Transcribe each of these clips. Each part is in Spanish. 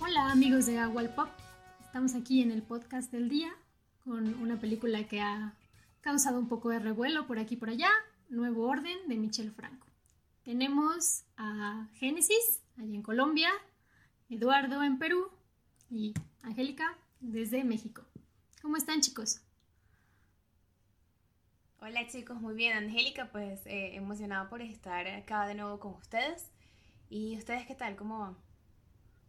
Hola amigos de Agua Pop, estamos aquí en el podcast del día con una película que ha causado un poco de revuelo por aquí y por allá, Nuevo Orden de Michel Franco. Tenemos a Génesis, allá en Colombia, Eduardo en Perú y Angélica desde México. ¿Cómo están chicos? Hola chicos, muy bien. Angélica, pues eh, emocionada por estar acá de nuevo con ustedes. ¿Y ustedes qué tal? ¿Cómo van?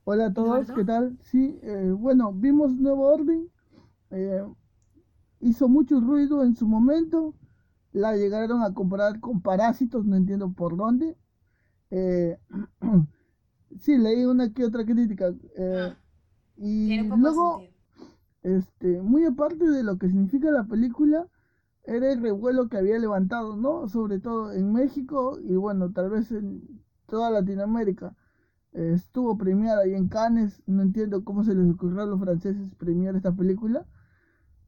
Hola a todos, ¿qué tal? Sí, eh, bueno, vimos Nuevo Orden. Eh, hizo mucho ruido en su momento. La llegaron a comparar con Parásitos, no entiendo por dónde. sí, leí una que otra crítica. Ah, y luego, este, muy aparte de lo que significa la película, era el revuelo que había levantado, ¿no? Sobre todo en México y bueno, tal vez en toda Latinoamérica. estuvo premiada ahí en Cannes, no entiendo cómo se les ocurrió a los franceses premiar esta película.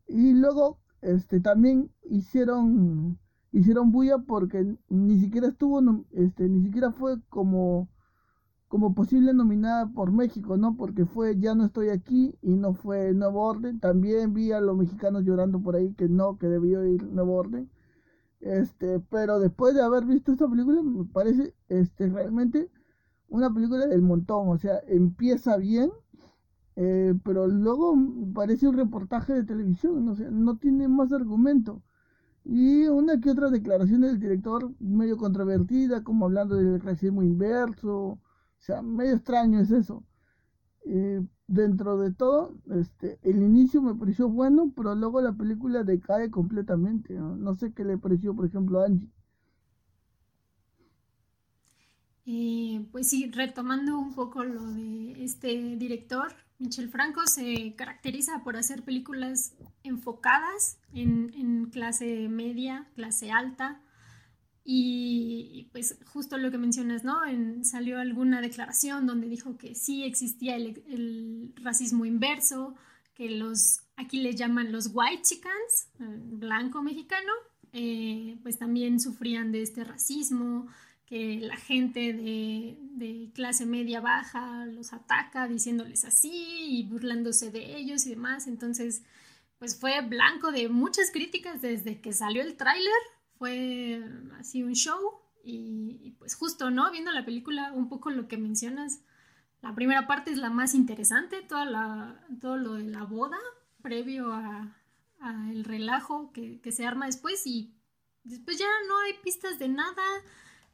Y luego, este, también hicieron, hicieron bulla porque ni siquiera estuvo, este, ni siquiera fue como como posible nominada por México, ¿no? Porque fue Ya no estoy aquí y no fue Nuevo Orden. También vi a los mexicanos llorando por ahí que no, que debió ir Nuevo Orden. Este, pero después de haber visto esta película, me parece este, realmente una película del montón. O sea, empieza bien, eh, pero luego parece un reportaje de televisión. O no tiene más argumento. Y una que otra declaración del director medio controvertida, como hablando del racismo inverso, o sea, medio extraño es eso. Eh, dentro de todo, este, el inicio me pareció bueno, pero luego la película decae completamente. No, sé qué le pareció, por ejemplo, a Angie. Eh, pues sí, retomando un poco lo de este director, Michel Franco se caracteriza por hacer películas enfocadas en, en clase media, clase alta, y pues justo lo que mencionas, ¿no? salió alguna declaración donde dijo que sí existía el, racismo inverso, que los, aquí le llaman los white chickens, eh, blanco mexicano, eh, pues también sufrían de este racismo, que la gente de, de, clase media baja los ataca diciéndoles así y burlándose de ellos y demás. Entonces, pues fue blanco de muchas críticas desde que salió el tráiler fue así un show y, pues justo, ¿no? Viendo la película, un poco lo que mencionas, la primera parte es la más interesante, toda la, todo lo de la boda previo a, el relajo que, que, se arma después y después ya no hay pistas de nada,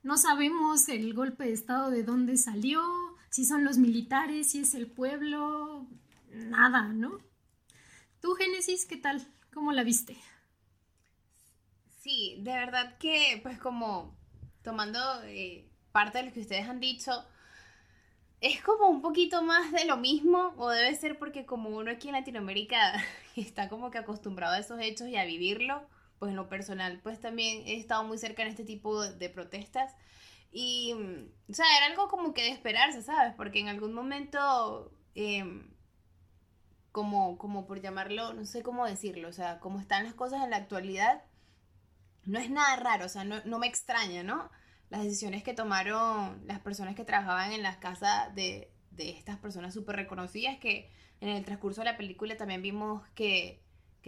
no sabemos el golpe de estado de dónde salió, si son los militares, si es el pueblo, nada, ¿no? Tú, Génesis, ¿qué tal? ¿Cómo la viste? De verdad que, pues como tomando eh, parte de lo que ustedes han dicho, es como un poquito más de lo mismo, o debe ser porque como uno aquí en Latinoamérica está como que acostumbrado a esos hechos y a vivirlo, pues en lo personal, pues también he estado muy cerca en este tipo de, protestas. Y, o sea, era algo como que de esperarse, ¿sabes? Porque en algún momento, em, como, como por llamarlo, no sé cómo decirlo, o sea, como están las cosas en la actualidad, no es nada raro, o sea, no, me extraña, ¿no? Las decisiones que tomaron las personas que trabajaban en las casas de, estas personas súper reconocidas, que en el transcurso de la película también vimos que,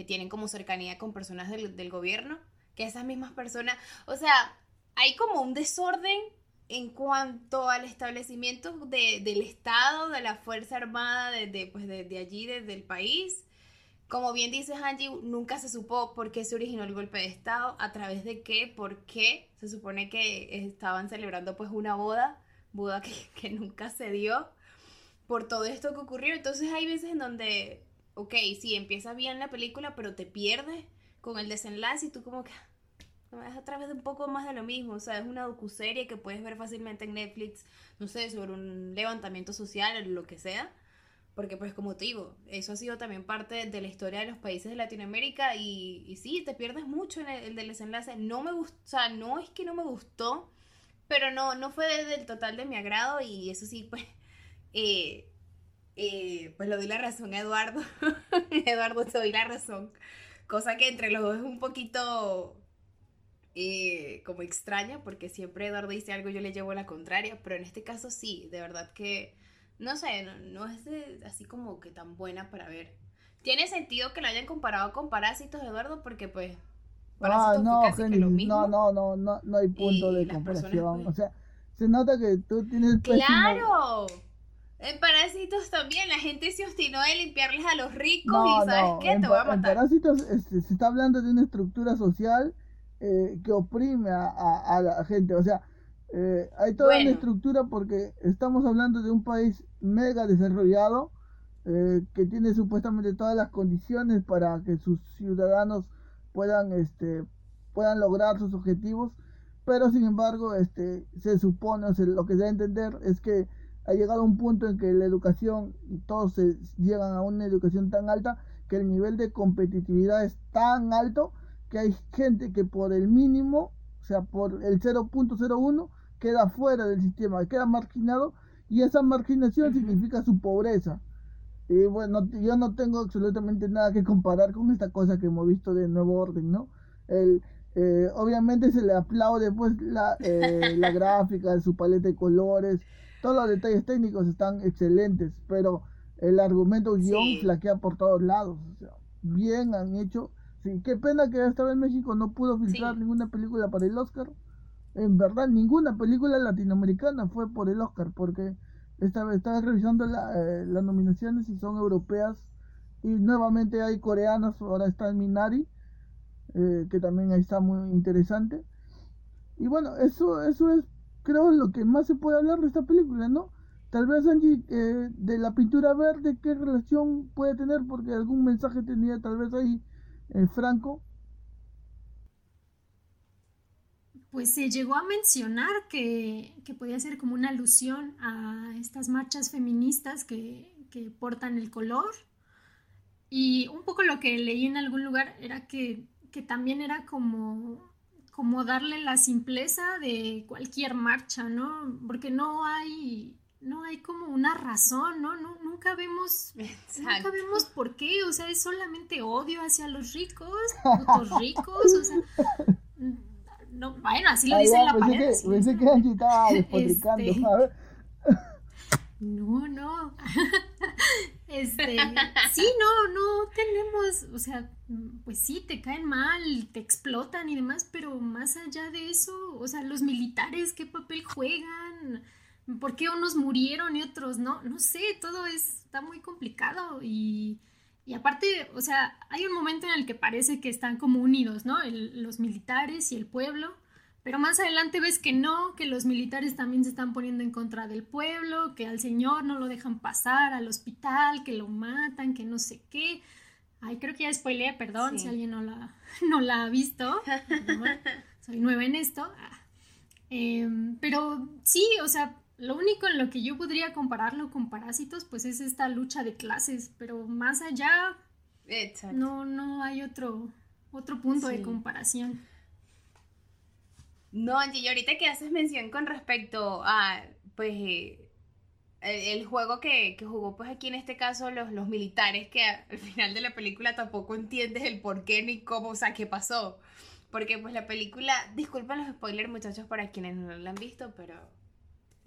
tienen como cercanía con personas del, gobierno, que esas mismas personas, o sea, hay como un desorden en cuanto al establecimiento del Estado, de la Fuerza Armada, de, pues de, de allí, desde el país, como bien dices, Angie, nunca se supo por qué se originó el golpe de Estado, a través de qué, por qué. Se supone que estaban celebrando pues una boda, boda que, nunca se dio, por todo esto que ocurrió. Entonces hay veces en donde, ok, sí, empieza bien la película, pero te pierdes con el desenlace y tú como que es a través de un poco más de lo mismo, o sea, es una docuserie que puedes ver fácilmente en Netflix, no sé, sobre un levantamiento social o lo que sea porque pues como te digo, eso ha sido también parte de la historia de los países de Latinoamérica y, sí, te pierdes mucho en el, del desenlace. No me gustó, o sea, no es que no me gustó, pero no, no fue del total de mi agrado y eso sí, pues, eh, eh, pues le doy la razón a Eduardo. Eduardo, te doy la razón. Cosa que entre los dos es un poquito eh, como extraña, porque siempre Eduardo dice algo, yo le llevo la contraria, pero en este caso sí, de verdad que, no sé, no, es así como que tan buena para ver. Tiene sentido que lo hayan comparado con Parásitos, Eduardo, porque pues... Ah, no, no, no, no, no, no hay punto de comparación. Pues o sea, se nota que tú tienes... ¡Claro! En Parásitos también la gente se obstinó de limpiarles a los ricos y ¿sabes qué? Te voy a matar. En Parásitos este, se está hablando de una estructura social eh, que oprime a, a, la gente. O sea, eh, hay toda una estructura porque estamos hablando de un país mega desarrollado eh, que tiene supuestamente todas las condiciones para que sus ciudadanos puedan, este, puedan lograr sus objetivos. Pero sin embargo, este, se supone, o sea, lo que se debe entender es que ha llegado un punto en que la educación, y todos se llegan a una educación tan alta, que el nivel de competitividad es tan alto que hay gente que por el mínimo, o sea, por el 0.01, queda fuera del sistema, queda marginado, y esa marginación significa su pobreza. Y bueno, yo no tengo absolutamente nada que comparar con esta cosa que hemos visto de Nuevo Orden, ¿no? El, eh, obviamente se le aplaude pues la, eh, la gráfica, su paleta de colores, todos los detalles técnicos están excelentes, pero el argumento guion flaquea por todos lados. bien han hecho. Sí, qué pena que esta vez México no pudo filtrar ninguna película para el Oscar. En verdad, ninguna película latinoamericana fue por el Oscar, porque esta vez estaba revisando eh, las nominaciones y son europeas. Y nuevamente hay coreanas, ahora está Minari, eh, que también ahí está muy interesante. Y bueno, eso, eso es creo lo que más se puede hablar de esta película, ¿no? Tal vez Angie, eh, de la pintura verde, ¿qué relación puede tener? Porque algún mensaje tenía tal vez ahí eh, Franco. Pues se llegó a mencionar que, que, podía ser como una alusión a estas marchas feministas que, que portan el color. Y un poco lo que leí en algún lugar era que, que también era como como darle la simpleza de cualquier marcha, ¿no? Porque no hay no hay como una razón, ¿no? nunca vemos nunca vemos por qué, o sea, es solamente odio hacia los ricos, los ricos, o sea, no, bueno, así lo dice la pared. Que, pensé que Angie estaba despotricando, este... No, no. este, sí, no, no tenemos, o sea, pues sí, te caen mal, te explotan y demás, pero más allá de eso, o sea, los militares, ¿qué papel juegan? ¿Por qué unos murieron y otros no? No sé, todo es, está muy complicado y, y aparte, o sea, hay un momento en el que parece que están como unidos, ¿no? los militares y el pueblo pero más adelante ves que no, que los militares también se están poniendo en contra del pueblo, que al señor no lo dejan pasar al hospital, que lo matan, que no sé qué. Ay, creo que ya spoileé, perdón si alguien no la, no la ha visto. soy nueva en esto. Em, pero sí, o sea, lo único en lo que yo podría compararlo con Parásitos, pues es esta lucha de clases, pero más allá no, no hay otro, otro punto de comparación. No, Angie, y ahorita que haces mención con respecto a, pues, eh, el, juego que, jugó, pues, aquí en este caso los, los militares, que al final de la película tampoco entiendes el por qué ni cómo, o sea, qué pasó. Porque, pues, la película, disculpen los spoilers, muchachos, para quienes no la han visto, pero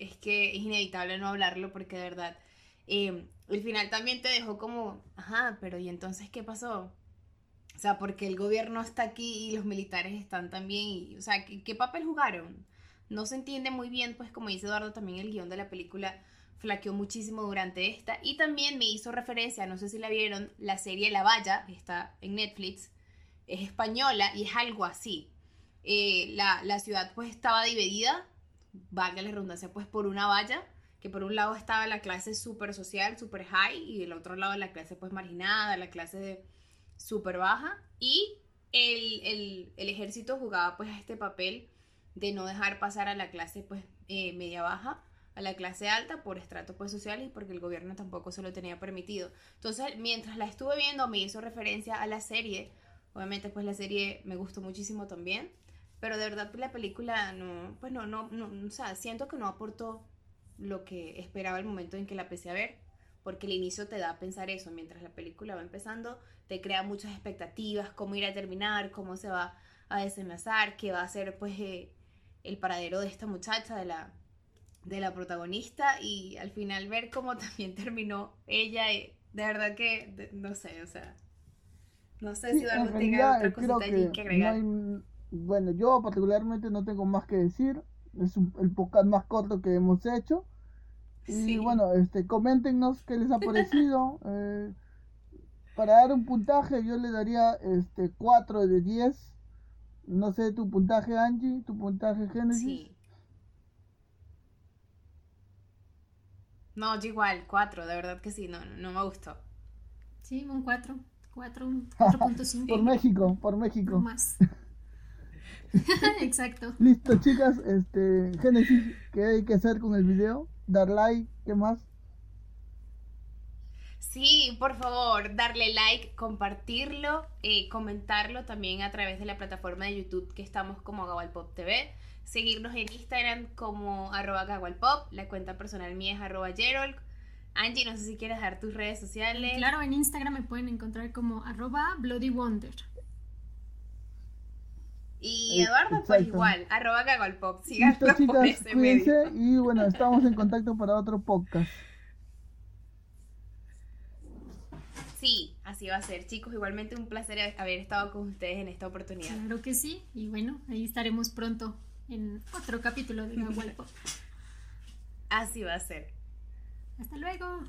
es que es inevitable no hablarlo porque, de verdad, eh, el final también te dejó como, ajá, pero ¿y entonces qué pasó? O sea, porque el gobierno está aquí y los militares están también. Y, o sea, ¿qué, papel jugaron? No se entiende muy bien, pues como dice Eduardo, también el guion de la película flaqueó muchísimo durante esta. Y también me hizo referencia, no sé si la vieron, la serie La Valla, está en Netflix, es española y es algo así. Eh, la, la, ciudad pues estaba dividida, valga la redundancia, pues por una valla, que por un lado estaba la clase súper social, súper high, y del otro lado la clase pues marginada, la clase súper baja y el, ejército jugaba pues este papel de no dejar pasar a la clase pues eh, media baja a la clase alta por estratos pues sociales y porque el gobierno tampoco se lo tenía permitido. Entonces, mientras la estuve viendo me hizo referencia a la serie. Obviamente pues la serie me gustó muchísimo también, pero de verdad la película no, pues no, no, no, o sea, siento que no aportó lo que esperaba el momento en que la empecé a ver. porque el inicio te da a pensar eso, mientras la película va empezando, te crea muchas expectativas, cómo ir a terminar, cómo se va a desenlazar, qué va a ser pues eh, el paradero de esta muchacha, de la, de la protagonista, y al final ver cómo también terminó ella, eh, de verdad que, no sé, o sea, no sé si Eduardo tenga otra cosita que, que agregar. Bueno, yo particularmente no tengo más que decir, es el podcast más corto que hemos hecho. Y bueno, este, coméntenos qué les ha parecido. Eh, para dar un puntaje, yo le daría este 4 de 10. No sé tu puntaje, Angie, tu puntaje, Genesis. Sí. No, yo igual, 4, de verdad que sí, no, no me gustó. Sí, un 4, 4, 4.5. por México, por México. más. Exacto. Listo, chicas, este, Genesis, ¿qué hay que hacer con el video? Dar like, ¿qué más? Sí, por favor, darle like, compartirlo, eh, comentarlo también a través de la plataforma de YouTube que estamos como Gawalpop TV. Seguirnos en Instagram como arroba Gawalpop. La cuenta personal mía es arroba Gerald. Angie, no sé si quieres dar tus redes sociales. Claro, en Instagram me pueden encontrar como arroba Bloody Wonder. Y Eduardo, pues igual, arroba Gawalpop. Síganlo por ese medio. Y bueno, estamos en contacto para otro podcast. Sí, así va a ser. Chicos, igualmente un placer haber estado con ustedes en esta oportunidad. Claro que sí. Y bueno, ahí estaremos pronto en otro capítulo de Pop. así va a ser. Hasta luego.